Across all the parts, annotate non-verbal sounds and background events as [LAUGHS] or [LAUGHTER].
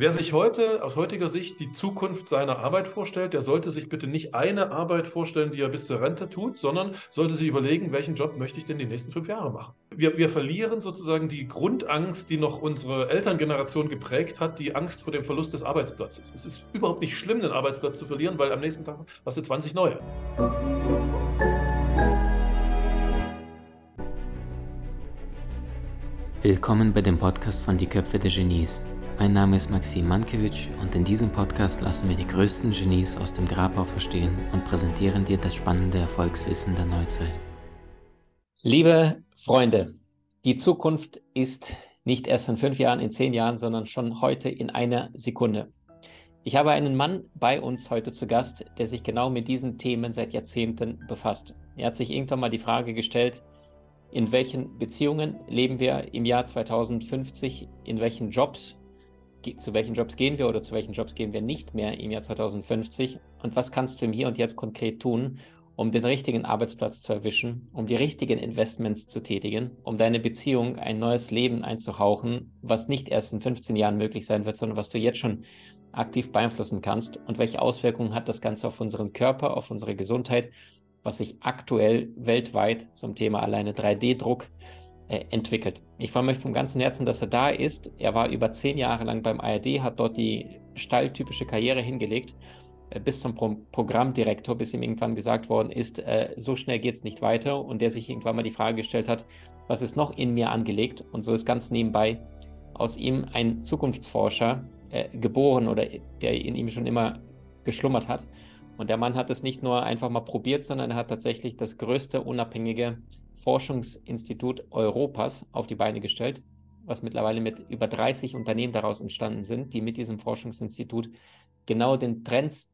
wer sich heute aus heutiger Sicht die Zukunft seiner Arbeit vorstellt, der sollte sich bitte nicht eine Arbeit vorstellen, die er bis zur Rente tut, sondern sollte sich überlegen, welchen Job möchte ich denn die nächsten fünf Jahre machen. Wir, wir verlieren sozusagen die Grundangst, die noch unsere Elterngeneration geprägt hat, die Angst vor dem Verlust des Arbeitsplatzes. Es ist überhaupt nicht schlimm, den Arbeitsplatz zu verlieren, weil am nächsten Tag hast du 20 neue. Willkommen bei dem Podcast von Die Köpfe der Genies. Mein Name ist Maxim Mankewitsch und in diesem Podcast lassen wir die größten Genies aus dem Grabau verstehen und präsentieren dir das spannende Erfolgswissen der Neuzeit. Liebe Freunde, die Zukunft ist nicht erst in fünf Jahren, in zehn Jahren, sondern schon heute in einer Sekunde. Ich habe einen Mann bei uns heute zu Gast, der sich genau mit diesen Themen seit Jahrzehnten befasst. Er hat sich irgendwann mal die Frage gestellt, in welchen Beziehungen leben wir im Jahr 2050, in welchen Jobs zu welchen Jobs gehen wir oder zu welchen Jobs gehen wir nicht mehr im Jahr 2050 und was kannst du im Hier und Jetzt konkret tun, um den richtigen Arbeitsplatz zu erwischen, um die richtigen Investments zu tätigen, um deine Beziehung ein neues Leben einzuhauchen, was nicht erst in 15 Jahren möglich sein wird, sondern was du jetzt schon aktiv beeinflussen kannst? Und welche Auswirkungen hat das Ganze auf unseren Körper, auf unsere Gesundheit, was sich aktuell weltweit zum Thema alleine 3D-Druck äh, entwickelt. Ich freue mich vom ganzen Herzen, dass er da ist. Er war über zehn Jahre lang beim ARD, hat dort die stalltypische Karriere hingelegt, äh, bis zum Pro Programmdirektor, bis ihm irgendwann gesagt worden ist, äh, so schnell geht es nicht weiter und der sich irgendwann mal die Frage gestellt hat, was ist noch in mir angelegt? Und so ist ganz nebenbei aus ihm ein Zukunftsforscher äh, geboren oder der in ihm schon immer geschlummert hat. Und der Mann hat es nicht nur einfach mal probiert, sondern er hat tatsächlich das größte unabhängige Forschungsinstitut Europas auf die Beine gestellt, was mittlerweile mit über 30 Unternehmen daraus entstanden sind, die mit diesem Forschungsinstitut genau den Trends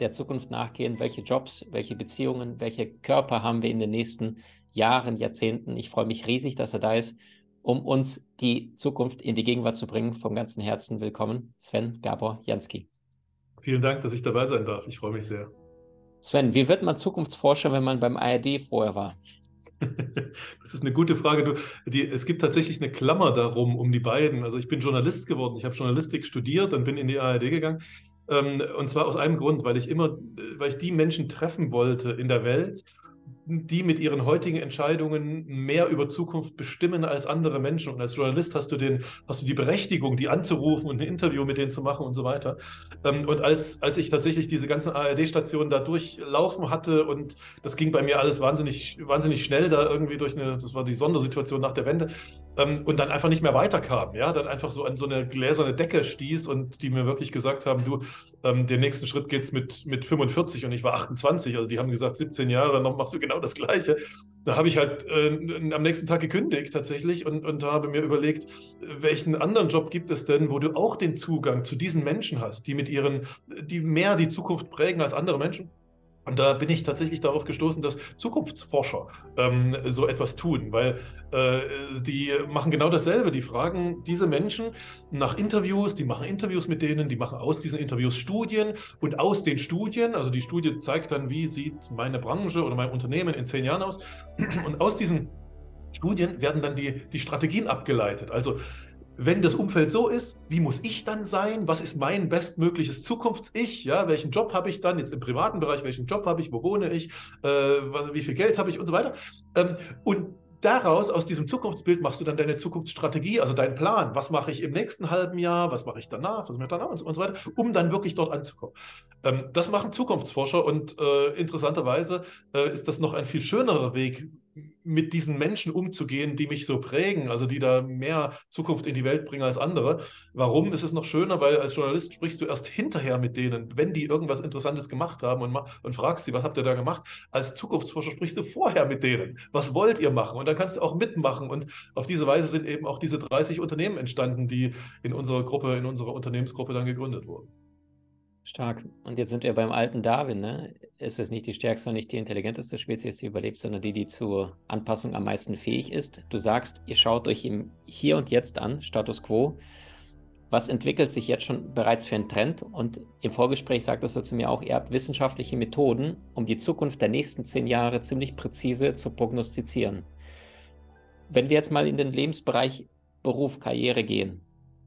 der Zukunft nachgehen, welche Jobs, welche Beziehungen, welche Körper haben wir in den nächsten Jahren, Jahrzehnten. Ich freue mich riesig, dass er da ist, um uns die Zukunft in die Gegenwart zu bringen. Vom ganzen Herzen willkommen, Sven Gabor Jansky. Vielen Dank, dass ich dabei sein darf. Ich freue mich sehr. Sven, wie wird man Zukunftsforscher, wenn man beim ARD vorher war? [LAUGHS] Das ist eine gute Frage. Du, die, es gibt tatsächlich eine Klammer darum, um die beiden. Also ich bin Journalist geworden, ich habe Journalistik studiert, dann bin in die ARD gegangen. Ähm, und zwar aus einem Grund, weil ich immer, weil ich die Menschen treffen wollte in der Welt die mit ihren heutigen Entscheidungen mehr über Zukunft bestimmen als andere Menschen. Und als Journalist hast du, den, hast du die Berechtigung, die anzurufen und ein Interview mit denen zu machen und so weiter. Ähm, und als, als ich tatsächlich diese ganzen ARD-Stationen da durchlaufen hatte und das ging bei mir alles wahnsinnig, wahnsinnig schnell da irgendwie durch eine, das war die Sondersituation nach der Wende, ähm, und dann einfach nicht mehr weiterkam, ja, dann einfach so an so eine gläserne Decke stieß und die mir wirklich gesagt haben, du, ähm, den nächsten Schritt geht's mit, mit 45 und ich war 28, also die haben gesagt, 17 Jahre, dann machst du genau das Gleiche. Da habe ich halt äh, am nächsten Tag gekündigt tatsächlich und, und habe mir überlegt, welchen anderen Job gibt es denn, wo du auch den Zugang zu diesen Menschen hast, die mit ihren, die mehr die Zukunft prägen als andere Menschen? Und da bin ich tatsächlich darauf gestoßen, dass Zukunftsforscher ähm, so etwas tun, weil äh, die machen genau dasselbe. Die fragen diese Menschen nach Interviews, die machen Interviews mit denen, die machen aus diesen Interviews Studien und aus den Studien, also die Studie zeigt dann, wie sieht meine Branche oder mein Unternehmen in zehn Jahren aus. Und aus diesen Studien werden dann die, die Strategien abgeleitet. Also wenn das Umfeld so ist, wie muss ich dann sein? Was ist mein bestmögliches Zukunfts-Ich? Ja, welchen Job habe ich dann jetzt im privaten Bereich? Welchen Job habe ich? Wo wohne ich? Äh, wie viel Geld habe ich und so weiter? Ähm, und daraus, aus diesem Zukunftsbild, machst du dann deine Zukunftsstrategie, also deinen Plan. Was mache ich im nächsten halben Jahr? Was mache ich danach? Was mache ich danach? Und so, weiter, um dann wirklich dort anzukommen. Ähm, das machen Zukunftsforscher und äh, interessanterweise äh, ist das noch ein viel schönerer Weg, mit diesen Menschen umzugehen, die mich so prägen, also die da mehr Zukunft in die Welt bringen als andere. Warum ist es noch schöner? Weil als Journalist sprichst du erst hinterher mit denen, wenn die irgendwas Interessantes gemacht haben und, und fragst sie, was habt ihr da gemacht? Als Zukunftsforscher sprichst du vorher mit denen. Was wollt ihr machen? Und dann kannst du auch mitmachen. Und auf diese Weise sind eben auch diese 30 Unternehmen entstanden, die in unserer Gruppe, in unserer Unternehmensgruppe dann gegründet wurden. Stark. Und jetzt sind wir beim alten Darwin. Ne? Ist nicht die stärkste und nicht die intelligenteste Spezies, die überlebt, sondern die, die zur Anpassung am meisten fähig ist? Du sagst, ihr schaut euch im Hier und Jetzt an, Status quo. Was entwickelt sich jetzt schon bereits für einen Trend? Und im Vorgespräch sagtest du zu mir auch, ihr habt wissenschaftliche Methoden, um die Zukunft der nächsten zehn Jahre ziemlich präzise zu prognostizieren. Wenn wir jetzt mal in den Lebensbereich Beruf, Karriere gehen,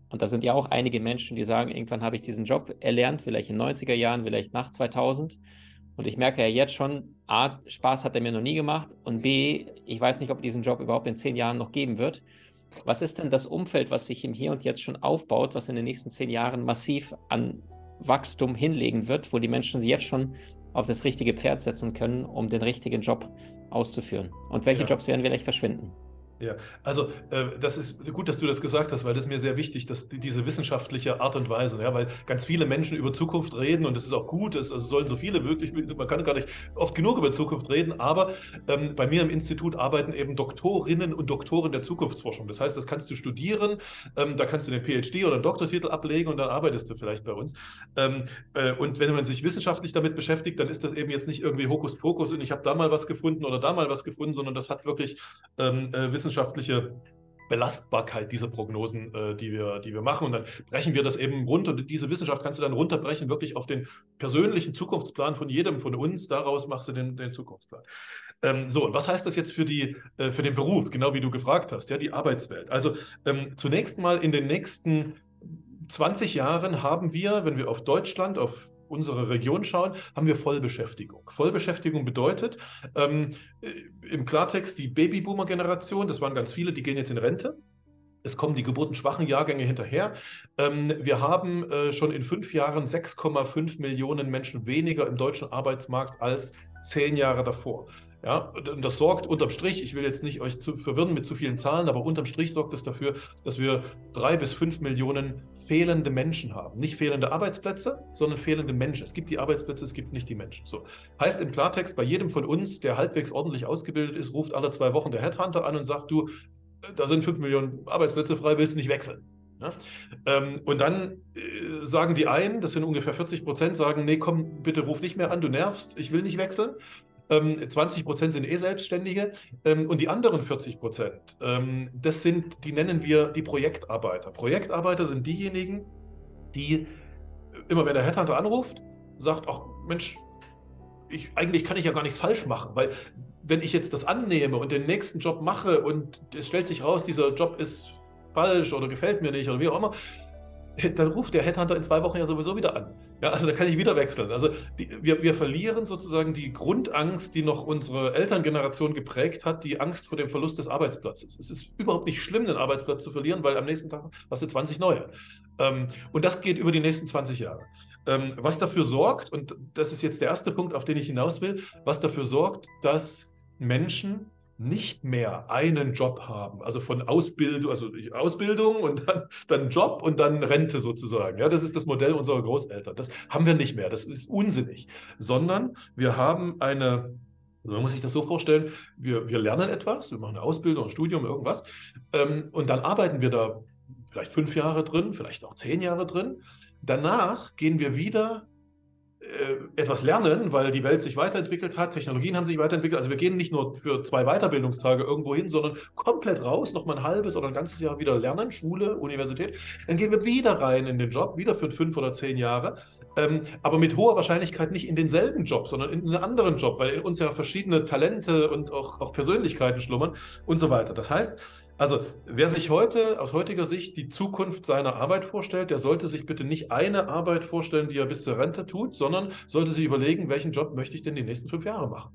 Und da sind ja auch einige Menschen, die sagen, irgendwann habe ich diesen Job erlernt, vielleicht in den 90er Jahren, vielleicht nach 2000. Und ich merke ja jetzt schon, A, Spaß hat er mir noch nie gemacht und B, ich weiß nicht, ob diesen Job überhaupt in zehn Jahren noch geben wird. Was ist denn das Umfeld, was sich im Hier und Jetzt schon aufbaut, was in den nächsten zehn Jahren massiv an Wachstum hinlegen wird, wo die Menschen jetzt schon auf das richtige Pferd setzen können, um den richtigen Job auszuführen? Und welche ja. Jobs werden vielleicht verschwinden? Ja, also äh, das ist gut, dass du das gesagt hast, weil das ist mir sehr wichtig, dass die, diese wissenschaftliche Art und Weise, ja, weil ganz viele Menschen über Zukunft reden und das ist auch gut, es also sollen so viele möglich, man kann gar nicht oft genug über Zukunft reden, aber ähm, bei mir im Institut arbeiten eben Doktorinnen und Doktoren der Zukunftsforschung. Das heißt, das kannst du studieren, ähm, da kannst du den PhD oder einen Doktortitel ablegen und dann arbeitest du vielleicht bei uns. Ähm, äh, und wenn man sich wissenschaftlich damit beschäftigt, dann ist das eben jetzt nicht irgendwie Hokuspokus und ich habe da mal was gefunden oder da mal was gefunden, sondern das hat wirklich ähm, äh, wissenschaftliche Belastbarkeit dieser Prognosen, äh, die, wir, die wir machen. Und dann brechen wir das eben runter. Diese Wissenschaft kannst du dann runterbrechen, wirklich auf den persönlichen Zukunftsplan von jedem von uns. Daraus machst du den, den Zukunftsplan. Ähm, so, und was heißt das jetzt für, die, äh, für den Beruf, genau wie du gefragt hast, ja, die Arbeitswelt? Also ähm, zunächst mal in den nächsten 20 Jahren haben wir, wenn wir auf Deutschland, auf unsere Region schauen, haben wir Vollbeschäftigung. Vollbeschäftigung bedeutet ähm, äh, im Klartext die Babyboomer-Generation, das waren ganz viele, die gehen jetzt in Rente. Es kommen die geburtenschwachen Jahrgänge hinterher. Ähm, wir haben äh, schon in fünf Jahren 6,5 Millionen Menschen weniger im deutschen Arbeitsmarkt als zehn Jahre davor. Ja, das sorgt unterm Strich, ich will jetzt nicht euch zu verwirren mit zu vielen Zahlen, aber unterm Strich sorgt es dafür, dass wir drei bis fünf Millionen fehlende Menschen haben. Nicht fehlende Arbeitsplätze, sondern fehlende Menschen. Es gibt die Arbeitsplätze, es gibt nicht die Menschen. So. Heißt im Klartext, bei jedem von uns, der halbwegs ordentlich ausgebildet ist, ruft alle zwei Wochen der Headhunter an und sagt, du, da sind fünf Millionen Arbeitsplätze frei, willst du nicht wechseln? Ja? Ähm, und dann äh, sagen die einen, das sind ungefähr 40 Prozent, sagen, nee, komm, bitte ruf nicht mehr an, du nervst, ich will nicht wechseln. 20 ähm, Prozent sind eh Selbstständige ähm, und die anderen 40 Prozent, ähm, das sind, die nennen wir die Projektarbeiter. Projektarbeiter sind diejenigen, die äh, immer wenn der Headhunter anruft, sagt, ach Mensch, ich, eigentlich kann ich ja gar nichts falsch machen, weil wenn ich jetzt das annehme und den nächsten Job mache und es stellt sich raus, dieser Job ist falsch oder gefällt mir nicht oder wie auch immer, dann ruft der Headhunter in zwei Wochen ja sowieso wieder an. Ja, also da kann ich wieder wechseln. Also die, wir, wir verlieren sozusagen die Grundangst, die noch unsere Elterngeneration geprägt hat, die Angst vor dem Verlust des Arbeitsplatzes. Es ist überhaupt nicht schlimm, den Arbeitsplatz zu verlieren, weil am nächsten Tag hast du 20 neue. Ähm, und das geht über die nächsten 20 Jahre. Ähm, was dafür sorgt, und das ist jetzt der erste Punkt, auf den ich hinaus will, was dafür sorgt, dass Menschen nicht mehr einen Job haben, also von Ausbildung, also Ausbildung und dann, dann Job und dann Rente sozusagen. Ja, das ist das Modell unserer Großeltern. Das haben wir nicht mehr. Das ist unsinnig. Sondern wir haben eine, also man muss sich das so vorstellen, wir, wir lernen etwas, wir machen eine Ausbildung, ein Studium, irgendwas, ähm, und dann arbeiten wir da vielleicht fünf Jahre drin, vielleicht auch zehn Jahre drin. Danach gehen wir wieder etwas lernen, weil die Welt sich weiterentwickelt hat, Technologien haben sich weiterentwickelt. Also wir gehen nicht nur für zwei Weiterbildungstage irgendwo hin, sondern komplett raus, nochmal ein halbes oder ein ganzes Jahr wieder lernen, Schule, Universität. Dann gehen wir wieder rein in den Job, wieder für fünf oder zehn Jahre, ähm, aber mit hoher Wahrscheinlichkeit nicht in denselben Job, sondern in einen anderen Job, weil in uns ja verschiedene Talente und auch, auch Persönlichkeiten schlummern und so weiter. Das heißt, also wer sich heute aus heutiger Sicht die Zukunft seiner Arbeit vorstellt, der sollte sich bitte nicht eine Arbeit vorstellen, die er bis zur Rente tut, sondern sollte sich überlegen, welchen Job möchte ich denn die nächsten fünf Jahre machen.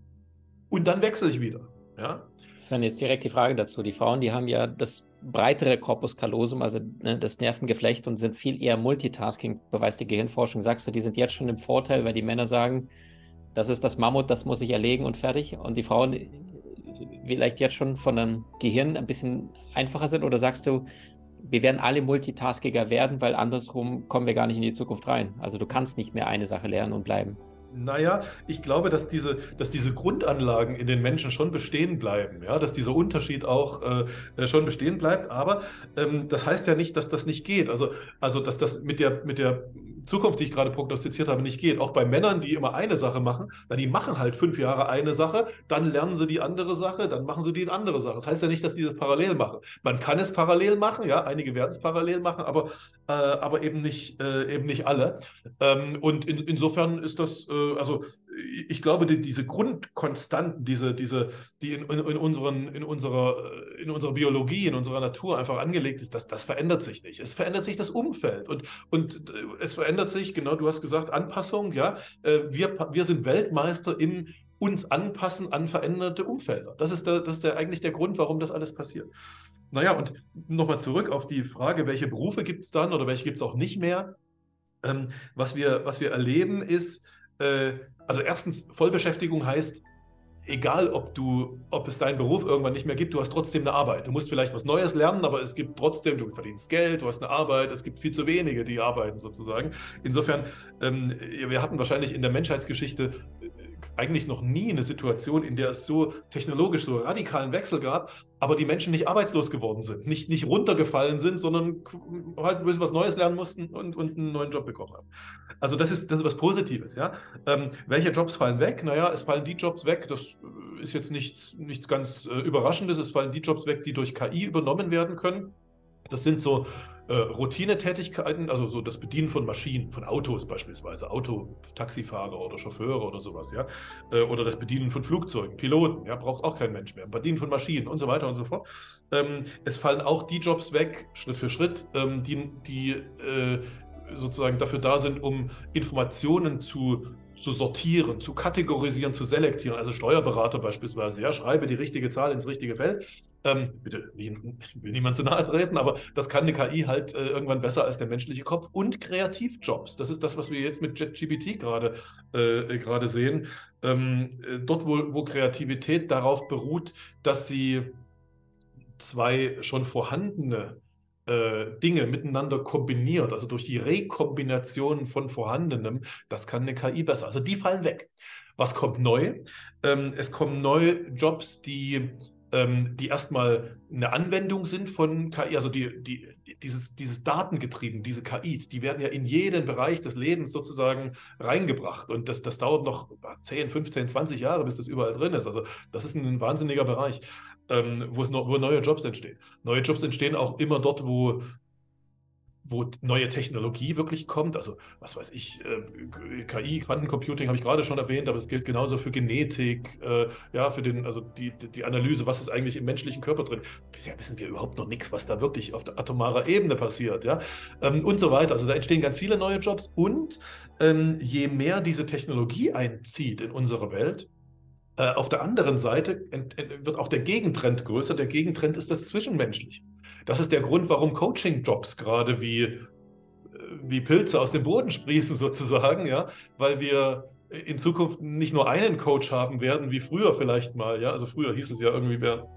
Und dann wechsle ich wieder. Ja? Das wäre jetzt direkt die Frage dazu. Die Frauen, die haben ja das breitere Corpus callosum, also ne, das Nervengeflecht und sind viel eher Multitasking, beweist die Gehirnforschung. Sagst du, die sind jetzt schon im Vorteil, weil die Männer sagen, das ist das Mammut, das muss ich erlegen und fertig. Und die Frauen vielleicht jetzt schon von einem Gehirn ein bisschen einfacher sind? Oder sagst du, wir werden alle Multitaskiger werden, weil andersrum kommen wir gar nicht in die Zukunft rein? Also du kannst nicht mehr eine Sache lernen und bleiben. Naja, ich glaube, dass diese, dass diese Grundanlagen in den Menschen schon bestehen bleiben, ja, dass dieser Unterschied auch äh, schon bestehen bleibt. Aber ähm, das heißt ja nicht, dass das nicht geht. Also, also dass das mit der, mit der Zukunft, die ich gerade prognostiziert habe, nicht geht. Auch bei Männern, die immer eine Sache machen, na, die machen halt fünf Jahre eine Sache, dann lernen sie die andere Sache, dann machen sie die andere Sache. Das heißt ja nicht, dass die das parallel machen. Man kann es parallel machen, ja, einige werden es parallel machen, aber, äh, aber eben, nicht, äh, eben nicht alle. Ähm, und in, insofern ist das, äh, also ich glaube, die, diese Grund, Konstanten, diese, diese, die in, in, in, unseren, in, unserer, in unserer Biologie, in unserer Natur einfach angelegt ist, das, das verändert sich nicht. Es verändert sich das Umfeld und, und äh, es verändert sich, genau, du hast gesagt, Anpassung, ja. Äh, wir, wir sind Weltmeister im uns anpassen an veränderte Umfelder. Das ist, der, das ist der, eigentlich der Grund, warum das alles passiert. Naja, und nochmal zurück auf die Frage, welche Berufe gibt es dann oder welche gibt es auch nicht mehr? Ähm, was, wir, was wir erleben ist, äh, also erstens, Vollbeschäftigung heißt, egal ob du, ob es deinen Beruf irgendwann nicht mehr gibt, du hast trotzdem eine Arbeit. Du musst vielleicht was Neues lernen, aber es gibt trotzdem, du verdienst Geld, du hast eine Arbeit, es gibt viel zu wenige, die arbeiten sozusagen. Insofern, ähm, wir hatten wahrscheinlich in der Menschheitsgeschichte eigentlich noch nie eine Situation, in der es so technologisch so radikalen Wechsel gab, aber die Menschen nicht arbeitslos geworden sind, nicht, nicht runtergefallen sind, sondern halt ein bisschen was Neues lernen mussten und, und einen neuen Job bekommen haben. Also das ist, das ist was Positives. Ja? Ähm, welche Jobs fallen weg? Naja, es fallen die Jobs weg, das ist jetzt nichts, nichts ganz äh, Überraschendes, es fallen die Jobs weg, die durch KI übernommen werden können. Das sind so äh, Routinetätigkeiten, also so das Bedienen von Maschinen, von Autos beispielsweise, Auto, Taxifahrer oder Chauffeure oder sowas, ja, äh, oder das Bedienen von Flugzeugen, Piloten, ja, braucht auch kein Mensch mehr, Bedienen von Maschinen und so weiter und so fort. Ähm, es fallen auch die Jobs weg, Schritt für Schritt, ähm, die, die äh, sozusagen dafür da sind, um Informationen zu zu sortieren, zu kategorisieren, zu selektieren. Also Steuerberater beispielsweise, ja, schreibe die richtige Zahl ins richtige Feld ähm, bitte, ich will niemand zu nahe treten, aber das kann eine KI halt äh, irgendwann besser als der menschliche Kopf und Kreativjobs. Das ist das, was wir jetzt mit JetGPT gerade äh, gerade sehen. Ähm, äh, dort, wo, wo Kreativität darauf beruht, dass sie zwei schon vorhandene äh, Dinge miteinander kombiniert, also durch die Rekombination von Vorhandenem, das kann eine KI besser. Also die fallen weg. Was kommt neu? Ähm, es kommen neue Jobs, die ähm, die erstmal eine Anwendung sind von KI, also die, die, dieses, dieses Datengetrieben, diese KIs, die werden ja in jeden Bereich des Lebens sozusagen reingebracht. Und das, das dauert noch 10, 15, 20 Jahre, bis das überall drin ist. Also das ist ein wahnsinniger Bereich, ähm, wo, es noch, wo neue Jobs entstehen. Neue Jobs entstehen auch immer dort, wo wo neue Technologie wirklich kommt. Also, was weiß ich, äh, KI, Quantencomputing habe ich gerade schon erwähnt, aber es gilt genauso für Genetik, äh, ja, für den, also die, die Analyse, was ist eigentlich im menschlichen Körper drin. Bisher wissen wir überhaupt noch nichts, was da wirklich auf der atomarer Ebene passiert, ja, ähm, und so weiter. Also da entstehen ganz viele neue Jobs und ähm, je mehr diese Technologie einzieht in unsere Welt, äh, auf der anderen Seite wird auch der Gegentrend größer. Der Gegentrend ist das Zwischenmenschliche. Das ist der Grund, warum Coaching-Jobs gerade wie, äh, wie Pilze aus dem Boden sprießen, [LAUGHS] sozusagen, ja, weil wir in Zukunft nicht nur einen Coach haben werden, wie früher vielleicht mal, ja. Also früher hieß es ja irgendwie, wer,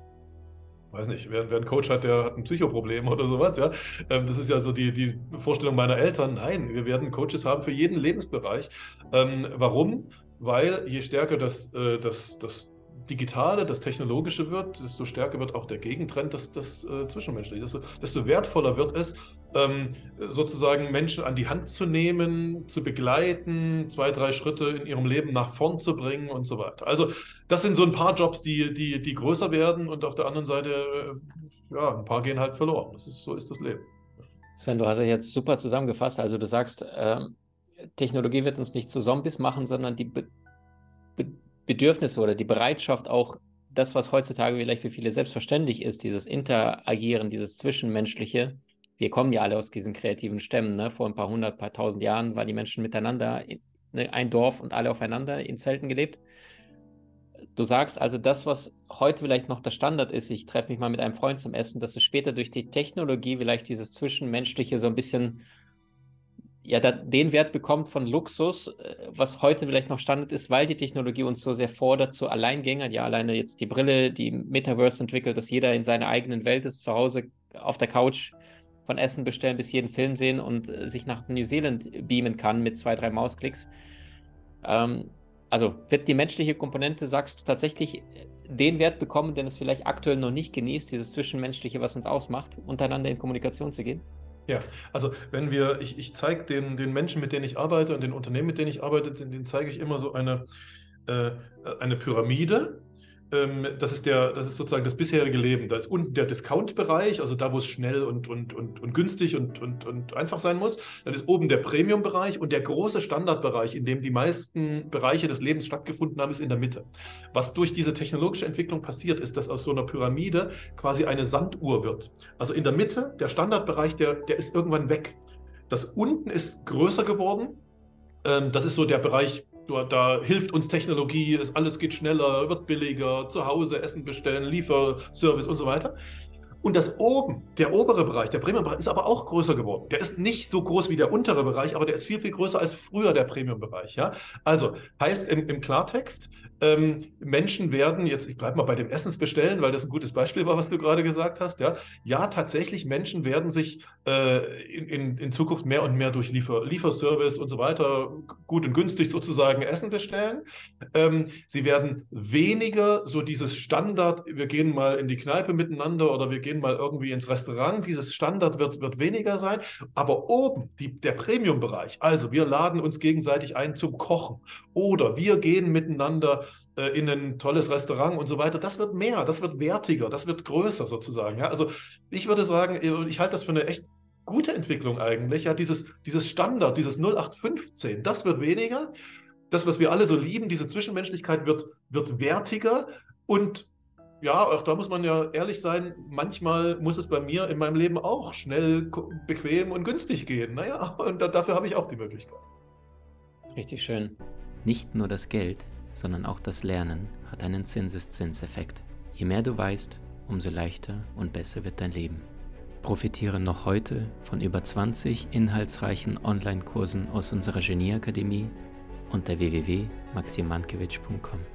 weiß nicht, wer, wer einen Coach hat, der hat ein Psychoproblem [LAUGHS] oder sowas, ja. Ähm, das ist ja so die, die Vorstellung meiner Eltern. Nein, wir werden Coaches haben für jeden Lebensbereich. Ähm, warum? weil je stärker das, äh, das, das Digitale, das Technologische wird, desto stärker wird auch der Gegentrend, das, das äh, Zwischenmenschliche. Desto, desto wertvoller wird es, ähm, sozusagen Menschen an die Hand zu nehmen, zu begleiten, zwei, drei Schritte in ihrem Leben nach vorn zu bringen und so weiter. Also das sind so ein paar Jobs, die, die, die größer werden und auf der anderen Seite, äh, ja, ein paar gehen halt verloren. Das ist, so ist das Leben. Sven, du hast ja jetzt super zusammengefasst. Also du sagst, ähm Technologie wird uns nicht zu Zombies machen, sondern die Be Be Bedürfnisse oder die Bereitschaft, auch das, was heutzutage vielleicht für viele selbstverständlich ist, dieses Interagieren, dieses Zwischenmenschliche. Wir kommen ja alle aus diesen kreativen Stämmen. Ne? Vor ein paar hundert, paar tausend Jahren waren die Menschen miteinander, in, ne, ein Dorf und alle aufeinander in Zelten gelebt. Du sagst also, das, was heute vielleicht noch der Standard ist, ich treffe mich mal mit einem Freund zum Essen, dass es später durch die Technologie vielleicht dieses Zwischenmenschliche so ein bisschen ja, den Wert bekommt von Luxus, äh, was heute vielleicht noch Standard ist, weil die Technologie uns so sehr fordert zu Alleingängern. Ja, alleine jetzt die Brille, die Metaverse entwickelt, dass jeder in seiner eigenen Welt ist, zu Hause auf der Couch von Essen bestellen bis jeden Film sehen und äh, sich nach New Zealand beamen kann mit zwei, drei Mausklicks. Ähm, also wird die menschliche Komponente, sagst du, tatsächlich äh, den Wert bekommen, den es vielleicht aktuell noch nicht genießt, dieses Zwischenmenschliche, was uns ausmacht, untereinander in Kommunikation zu gehen? Ja, also wenn wir, ich, ich zeige den, den Menschen, mit denen ich arbeite und den Unternehmen, mit denen ich arbeite, denen zeige ich immer so eine, äh, eine Pyramide, das, ist der, das ist sozusagen das bisherige Leben. Da ist unten der Discount-Bereich, also da, wo es schnell und, und, und, und günstig und, und, und einfach sein muss. Dann ist oben der Premium-Bereich und der große Standardbereich, in dem die meisten Bereiche des Lebens stattgefunden haben, ist in der Mitte. Was durch diese technologische Entwicklung passiert, ist, dass aus so einer Pyramide quasi eine Sanduhr wird. Also in der Mitte, der Standardbereich, der, der ist irgendwann weg. Das unten ist größer geworden. Ähm, das ist so der Bereich da hilft uns Technologie, alles geht schneller, wird billiger, zu Hause Essen bestellen, Lieferservice und so weiter. Und das oben, der obere Bereich, der Premium-Bereich, ist aber auch größer geworden. Der ist nicht so groß wie der untere Bereich, aber der ist viel, viel größer als früher der Premium-Bereich. Ja? Also heißt im, im Klartext, ähm, Menschen werden, jetzt ich bleibe mal bei dem Essensbestellen, weil das ein gutes Beispiel war, was du gerade gesagt hast. Ja, ja tatsächlich, Menschen werden sich äh, in, in, Zukunft mehr und mehr durch Liefer, Lieferservice und so weiter gut und günstig sozusagen Essen bestellen. Ähm, sie werden weniger so dieses Standard, wir gehen mal in die Kneipe miteinander oder wir gehen gehen mal irgendwie ins Restaurant. Dieses Standard wird, wird weniger sein. Aber oben, die, der Premium-Bereich, also wir laden uns gegenseitig ein zum Kochen oder wir gehen miteinander äh, in ein tolles Restaurant und so weiter, das wird mehr, das wird wertiger, das wird größer sozusagen. Ja? Also ich würde sagen, äh, ich halte das für eine echt gute Entwicklung eigentlich. Ja, dieses, dieses Standard, dieses 0815, das wird weniger. Das, was wir alle so lieben, diese Zwischenmenschlichkeit wird, wird wertiger und ja, auch da muss man ja ehrlich sein, manchmal muss es bei mir in meinem Leben auch schnell, bequem und günstig gehen. Naja, [LAUGHS] und dafür habe ich auch die Möglichkeit. Richtig schön. Nicht nur das Geld, sondern auch das Lernen hat einen Zinseszinseffekt. Je mehr du weißt, umso leichter und besser wird dein Leben. Profitiere noch heute von über 20 inhaltsreichen Online-Kursen aus unserer Genieakademie unter www.maximankiewicz.com.